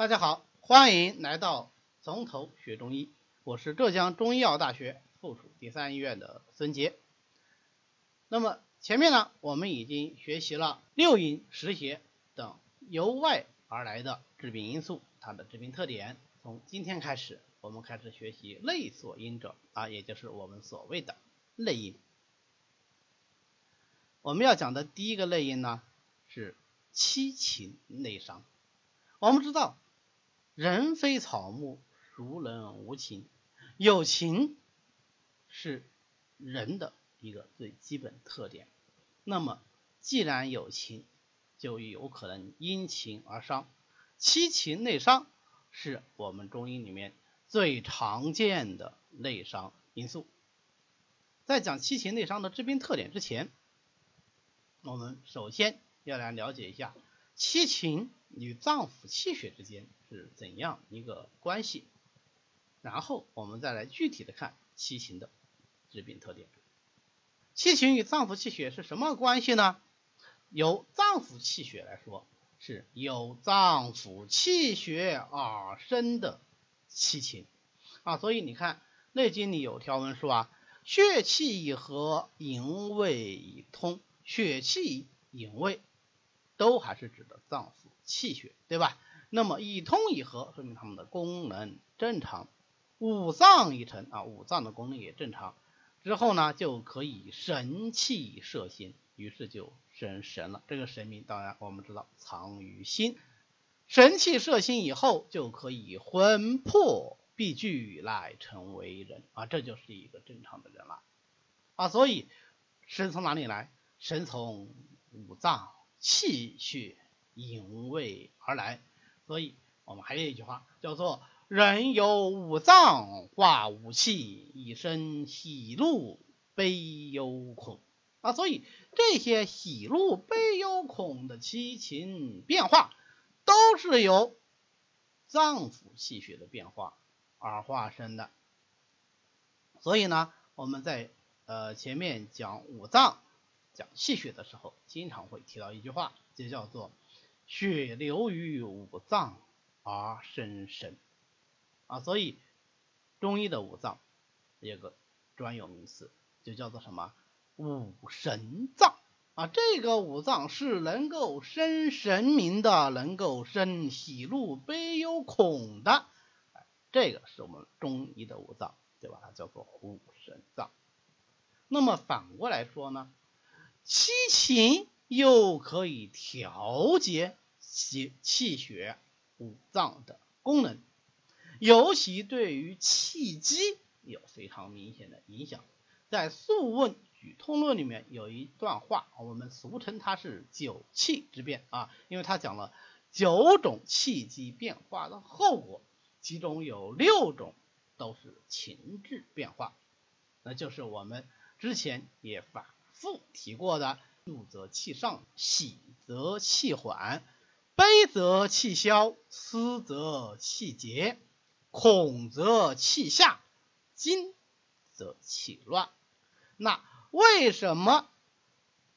大家好，欢迎来到从头学中医，我是浙江中医药大学附属第三医院的孙杰。那么前面呢，我们已经学习了六淫、实邪等由外而来的致病因素，它的致病特点。从今天开始，我们开始学习内所因者啊，也就是我们所谓的内因。我们要讲的第一个内因呢，是七情内伤。我们知道。人非草木，孰能无情？有情是人的一个最基本特点。那么，既然有情，就有可能因情而伤。七情内伤是我们中医里面最常见的内伤因素。在讲七情内伤的致病特点之前，我们首先要来了解一下七情与脏腑气血之间。是怎样一个关系？然后我们再来具体的看七情的致病特点。七情与脏腑气血是什么关系呢？由脏腑气血来说，是由脏腑气血而生的七情啊。所以你看《内经》里有条文说啊，血气以和，营卫以通。血气、营卫都还是指的脏腑气血，对吧？那么以通以和，说明他们的功能正常，五脏一成啊，五脏的功能也正常，之后呢就可以神气摄心，于是就生神了。这个神明当然我们知道藏于心，神气摄心以后就可以魂魄必聚来成为人啊，这就是一个正常的人了啊。所以神从哪里来？神从五脏气血营卫而来。所以我们还有一句话叫做“人有五脏化五气，以生喜怒悲忧恐”。啊，所以这些喜怒悲忧恐的七情变化，都是由脏腑气血的变化而化生的。所以呢，我们在呃前面讲五脏、讲气血的时候，经常会提到一句话，就叫做。血流于五脏而生神啊，所以中医的五脏有个专有名词，就叫做什么五神脏啊。这个五脏是能够生神明的，能够生喜怒悲忧恐的，这个是我们中医的五脏，对吧？它叫做五神脏。那么反过来说呢，七情又可以调节。气气血五脏的功能，尤其对于气机有非常明显的影响。在《素问·举痛论》里面有一段话，我们俗称它是九气之变啊，因为它讲了九种气机变化的后果，其中有六种都是情志变化，那就是我们之前也反复提过的：怒则气上，喜则气缓。悲则气消，思则气结，恐则气下，惊则气乱。那为什么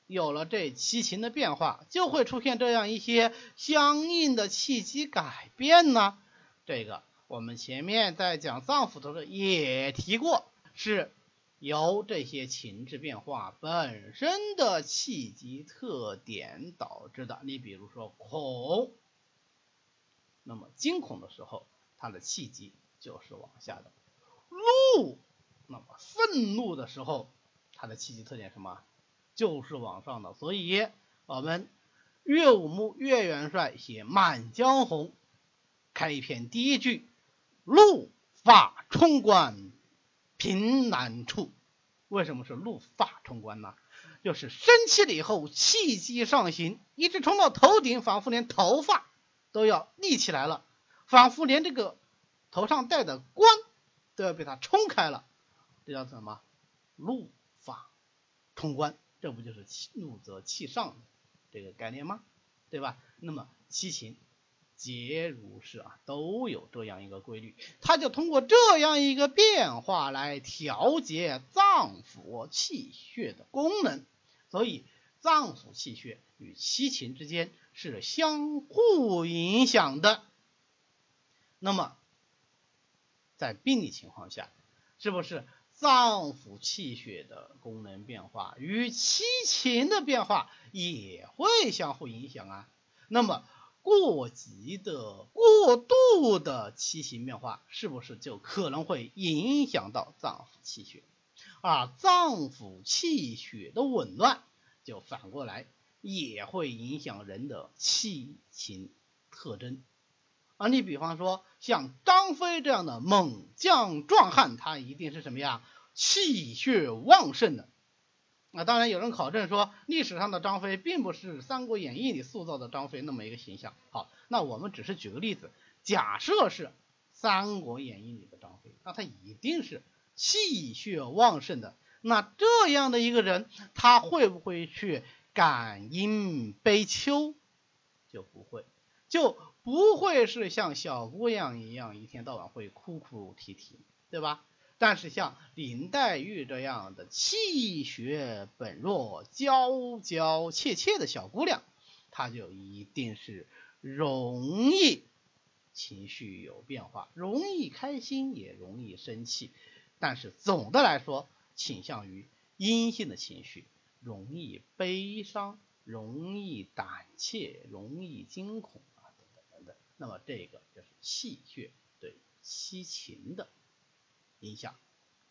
有了这七情的变化，就会出现这样一些相应的气机改变呢？这个我们前面在讲脏腑的时候也提过，是。由这些情志变化本身的气机特点导致的。你比如说恐，那么惊恐的时候，它的气机就是往下的；怒，那么愤怒的时候，它的气机特点什么？就是往上的。所以，我们岳武穆岳元帅写《满江红》开篇第一句：“怒发冲冠。”平难处，为什么是怒发冲冠呢？就是生气了以后，气机上行，一直冲到头顶，仿佛连头发都要立起来了，仿佛连这个头上戴的冠都要被它冲开了，这叫什么？怒发冲冠，这不就是气怒则气上这个概念吗？对吧？那么七情。皆如是啊，都有这样一个规律，它就通过这样一个变化来调节脏腑气血的功能，所以脏腑气血与七情之间是相互影响的。那么在病理情况下，是不是脏腑气血的功能变化与七情的变化也会相互影响啊？那么过急的、过度的气情变化，是不是就可能会影响到脏腑气血？而脏腑气血的紊乱，就反过来也会影响人的气情特征。啊，你比方说像张飞这样的猛将壮汉，他一定是什么呀？气血旺盛的。那当然有人考证说，历史上的张飞并不是《三国演义》里塑造的张飞那么一个形象。好，那我们只是举个例子，假设是《三国演义》里的张飞，那他一定是气血旺盛的。那这样的一个人，他会不会去感阴悲秋？就不会，就不会是像小姑娘一样，一天到晚会哭哭啼啼，对吧？但是像林黛玉这样的气血本弱、娇娇怯怯的小姑娘，她就一定是容易情绪有变化，容易开心，也容易生气。但是总的来说，倾向于阴性的情绪，容易悲伤，容易胆怯，容易惊恐啊，等等等等。那么这个就是气血对七情的。影响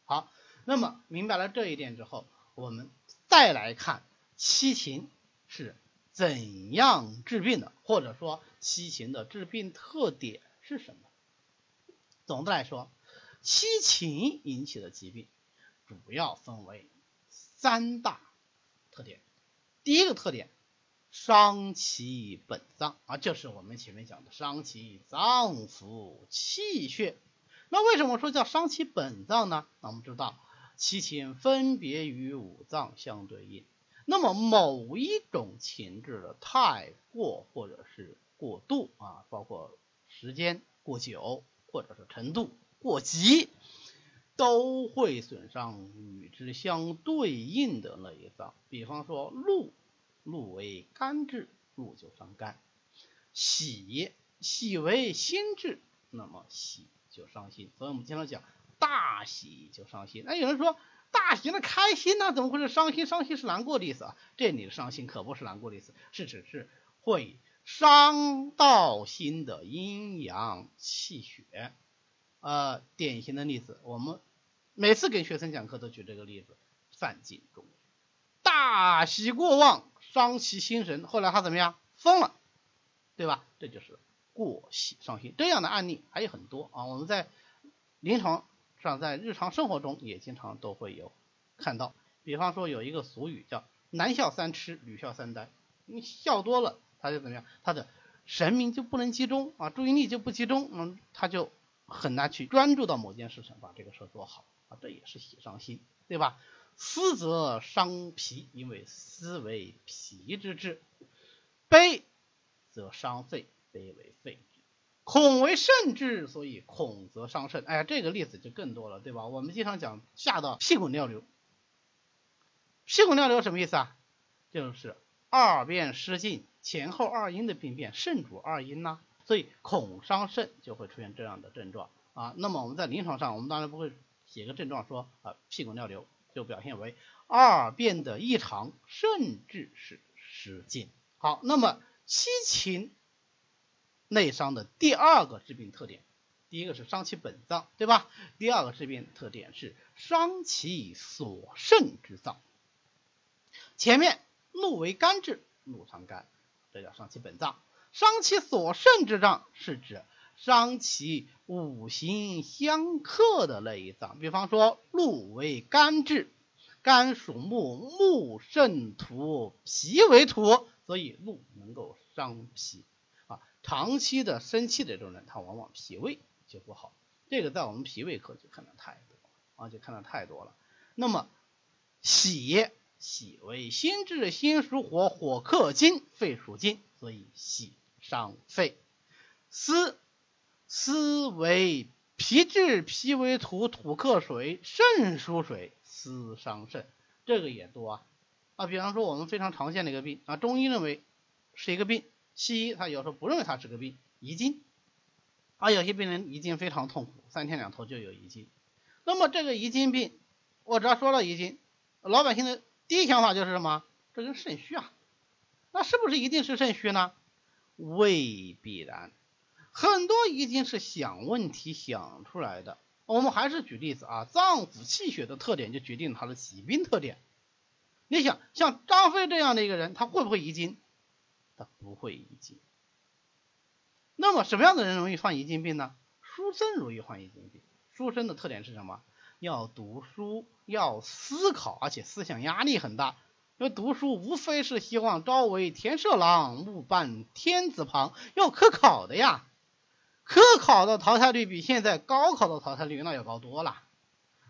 好，那么明白了这一点之后，我们再来看七情是怎样治病的，或者说七情的治病特点是什么？总的来说，七情引起的疾病主要分为三大特点。第一个特点，伤其本脏啊，就是我们前面讲的伤其脏腑气血。那为什么说叫伤其本脏呢？那我们知道七情分别与五脏相对应，那么某一种情志的太过或者是过度啊，包括时间过久或者是程度过急，都会损伤与之相对应的那一脏。比方说怒，怒为肝志，怒就伤肝；喜，喜为心志，那么喜。就伤心，所以我们经常讲大喜就伤心。那有人说大喜那开心呢？怎么会是伤心？伤心是难过的意思啊。这里的伤心可不是难过的意思，是指是会伤到心的阴阳气血。呃，典型的例子，我们每次给学生讲课都举这个例子：范进中，大喜过望，伤其心神，后来他怎么样？疯了，对吧？这就是。过喜伤心这样的案例还有很多啊，我们在临床上，在日常生活中也经常都会有看到。比方说有一个俗语叫“男笑三痴，女笑三呆”，你笑多了，他就怎么样？他的神明就不能集中啊，注意力就不集中，嗯，他就很难去专注到某件事情，把这个事做好啊，这也是喜伤心，对吧？思则伤脾，因为思为脾之志；悲则伤肺。悲为肺志，恐为肾之，所以恐则伤肾。哎呀，这个例子就更多了，对吧？我们经常讲吓到屁滚尿流，屁滚尿流什么意思啊？就是二便失禁，前后二阴的病变，肾主二阴呐，所以恐伤肾就会出现这样的症状啊。那么我们在临床上，我们当然不会写个症状说啊屁滚尿流，就表现为二便的异常，甚至是失禁。好，那么七情。内伤的第二个致病特点，第一个是伤其本脏，对吧？第二个致病特点是伤其所肾之脏。前面怒为肝志，怒伤肝，这叫伤其本脏；伤其所肾之脏，是指伤其五行相克的那一脏。比方说，怒为肝志，肝属木，木肾土，脾为土，所以怒能够伤脾。长期的生气的这种人，他往往脾胃就不好。这个在我们脾胃科就看到太多啊，就看到太多了。那么喜喜为心志，心属火，火克金，肺属金，所以喜伤肺。思思为脾志，脾为土，土克水，肾属水，思伤肾。这个也多啊啊，比方说我们非常常见的一个病啊，中医认为是一个病。西医他有时候不认为它是个病，遗精，啊，有些病人遗精非常痛苦，三天两头就有遗精。那么这个遗精病，我只要说了遗精，老百姓的第一想法就是什么？这跟肾虚啊？那是不是一定是肾虚呢？未必然，很多遗精是想问题想出来的。我们还是举例子啊，脏腑气血的特点就决定了他的疾病特点。你想，像张飞这样的一个人，他会不会遗精？不会遗精。那么什么样的人容易患遗精病呢？书生容易患遗精病。书生的特点是什么？要读书，要思考，而且思想压力很大。因为读书无非是希望朝为田舍郎，暮伴天子旁，要科考的呀。科考的淘汰率比现在高考的淘汰率那要高多了。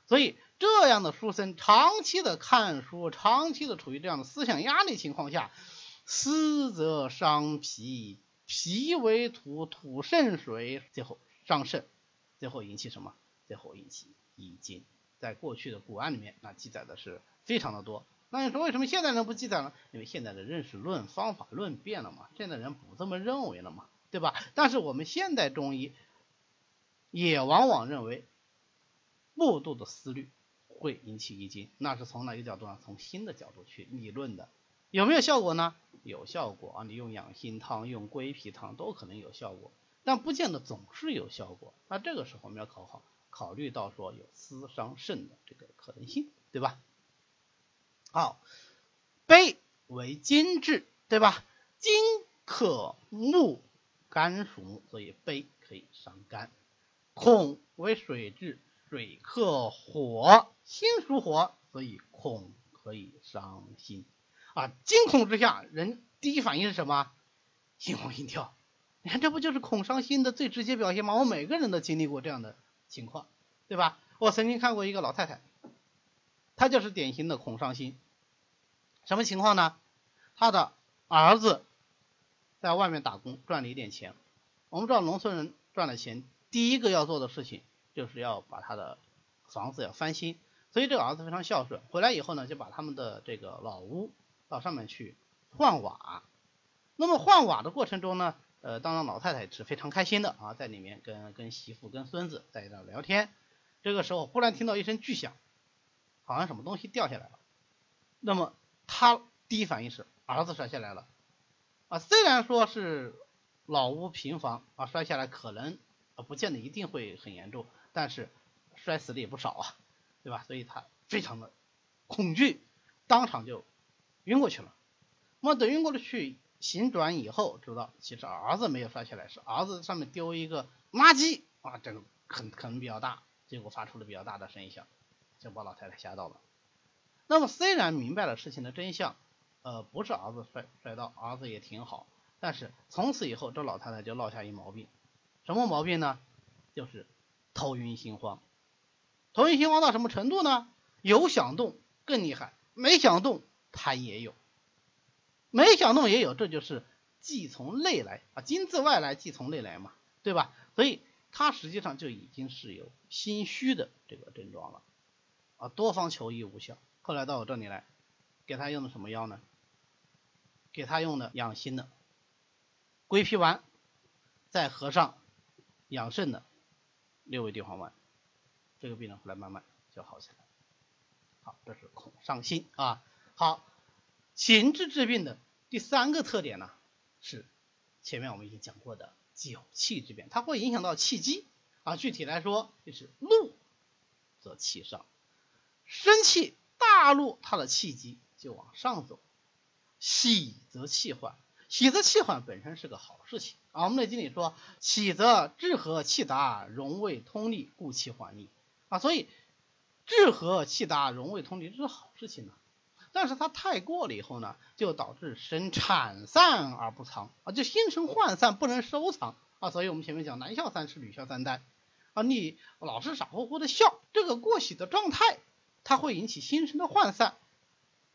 所以这样的书生长期的看书，长期的处于这样的思想压力情况下，思则伤脾。脾为土，土肾水，最后伤肾，最后引起什么？最后引起遗精。在过去的古案里面，那记载的是非常的多。那你说为什么现代人不记载呢？因为现在的认识论方法论变了嘛，现在人不这么认为了嘛，对吧？但是我们现代中医也往往认为过度的思虑会引起遗精，那是从哪个角度呢？从新的角度去理论的。有没有效果呢？有效果啊！你用养心汤、用归脾汤都可能有效果，但不见得总是有效果。那这个时候我们要考好，考虑到说有思伤肾的这个可能性，对吧？好，悲为金质，对吧？金克木，肝属木，所以悲可以伤肝。恐为水质，水克火，心属火，所以恐可以伤心。啊，惊恐之下，人第一反应是什么？心慌心跳。你看，这不就是恐伤心的最直接表现吗？我每个人都经历过这样的情况，对吧？我曾经看过一个老太太，她就是典型的恐伤心。什么情况呢？她的儿子在外面打工赚了一点钱。我们知道，农村人赚了钱，第一个要做的事情就是要把他的房子要翻新。所以这个儿子非常孝顺，回来以后呢，就把他们的这个老屋。到上面去换瓦，那么换瓦的过程中呢，呃，当然老太太是非常开心的啊，在里面跟跟媳妇、跟孙子在那聊天。这个时候忽然听到一声巨响，好像什么东西掉下来了。那么他第一反应是儿子摔下来了啊，虽然说是老屋平房啊，摔下来可能啊不见得一定会很严重，但是摔死的也不少啊，对吧？所以他非常的恐惧，当场就。晕过去了，那么等晕过了去，醒转以后，知道其实儿子没有摔下来，是儿子上面丢一个垃圾啊，这个可可能比较大，结果发出了比较大的声响，就把老太太吓到了。那么虽然明白了事情的真相，呃，不是儿子摔摔到，儿子也挺好，但是从此以后，这老太太就落下一毛病，什么毛病呢？就是头晕心慌。头晕心慌到什么程度呢？有想动更厉害，没想动。它也有，没想动也有，这就是既从内来啊，金自外来，既从内来嘛，对吧？所以它实际上就已经是有心虚的这个症状了啊，多方求医无效，后来到我这里来，给他用的什么药呢？给他用的养心的归脾丸，再合上养肾的六味地黄丸，这个病人后来慢慢就好起来。好，这是恐上心啊。好，情志治病的第三个特点呢，是前面我们已经讲过的酒气之变，它会影响到气机啊。具体来说，就是怒则气上，生气大怒，它的气机就往上走；喜则气缓，喜则气缓本身是个好事情啊。我们的经理说，喜则志和气达，荣卫通利，故气缓利啊。所以志和气达，荣卫通利，这是好事情呢。但是它太过了以后呢，就导致神产散而不藏啊，就心神涣散不能收藏啊，所以我们前面讲男笑三尺，女笑三呆啊，你老是傻乎乎的笑，这个过喜的状态，它会引起心神的涣散，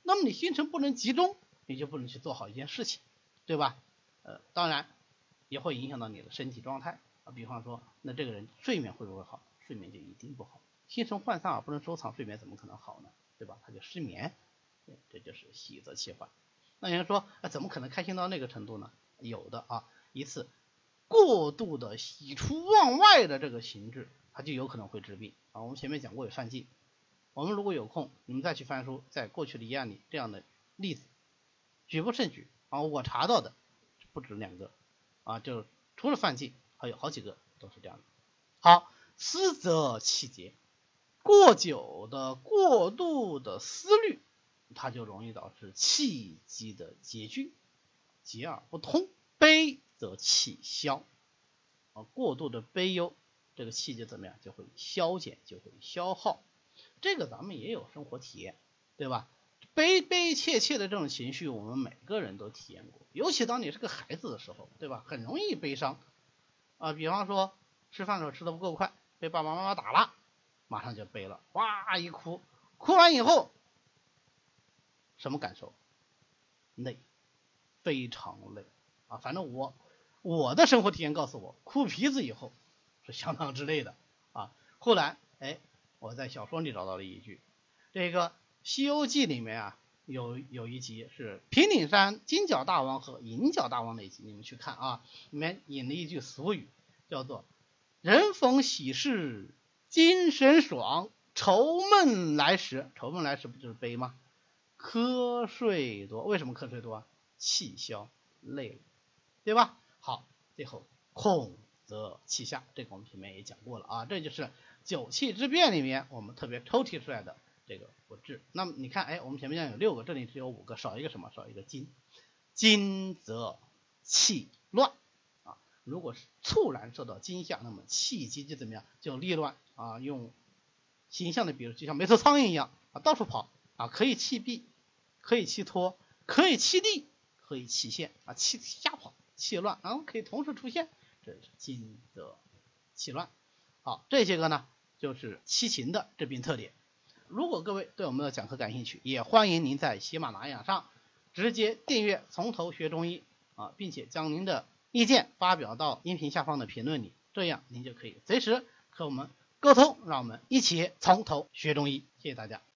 那么你心神不能集中，你就不能去做好一件事情，对吧？呃，当然也会影响到你的身体状态啊，比方说，那这个人睡眠会不会好？睡眠就一定不好，心神涣散而不能收藏，睡眠怎么可能好呢？对吧？他就失眠。这就是喜则气缓。那有人说，啊，怎么可能开心到那个程度呢？有的啊，一次过度的喜出望外的这个形制，它就有可能会治病啊。我们前面讲过有犯忌，我们如果有空，你们再去翻书，在过去的医案里这样的例子举不胜举啊。我查到的不止两个啊，就除了犯忌，还有好几个都是这样的。好，思则气结，过久的、过度的思虑，它就容易导致气机的结聚，结而不通。悲则气消，啊，过度的悲忧，这个气就怎么样，就会消减，就会消耗。这个咱们也有生活体验，对吧？悲悲切切的这种情绪，我们每个人都体验过。尤其当你是个孩子的时候，对吧？很容易悲伤啊。比方说吃饭的时候吃的不够快，被爸爸妈妈打了，马上就悲了，哇一哭，哭完以后什么感受？累，非常累啊。反正我我的生活体验告诉我，哭鼻子以后是相当之累的啊。后来哎。我在小说里找到了一句，这个《西游记》里面啊，有有一集是平顶山金角大王和银角大王那集，你们去看啊，里面引了一句俗语，叫做“人逢喜事精神爽，愁闷来时”，愁闷来时不就是悲吗？瞌睡多，为什么瞌睡多？气消累了，对吧？好，最后恐则气下，这个我们前面也讲过了啊，这就是。九气之变里面，我们特别抽提出来的这个不治。那么你看，哎，我们前面讲有六个，这里只有五个，少一个什么？少一个金。金则气乱啊。如果是猝然受到惊吓，那么气机就怎么样？就逆乱啊。用形象的比如，就像没头苍蝇一样啊，到处跑啊，可以气闭，可以气脱，可以气立，可以气现啊，气瞎跑，气乱，然后可以同时出现，这是金的气乱。好，这些个呢？就是七情的治病特点。如果各位对我们的讲课感兴趣，也欢迎您在喜马拉雅上直接订阅《从头学中医》啊，并且将您的意见发表到音频下方的评论里，这样您就可以随时和我们沟通，让我们一起从头学中医。谢谢大家。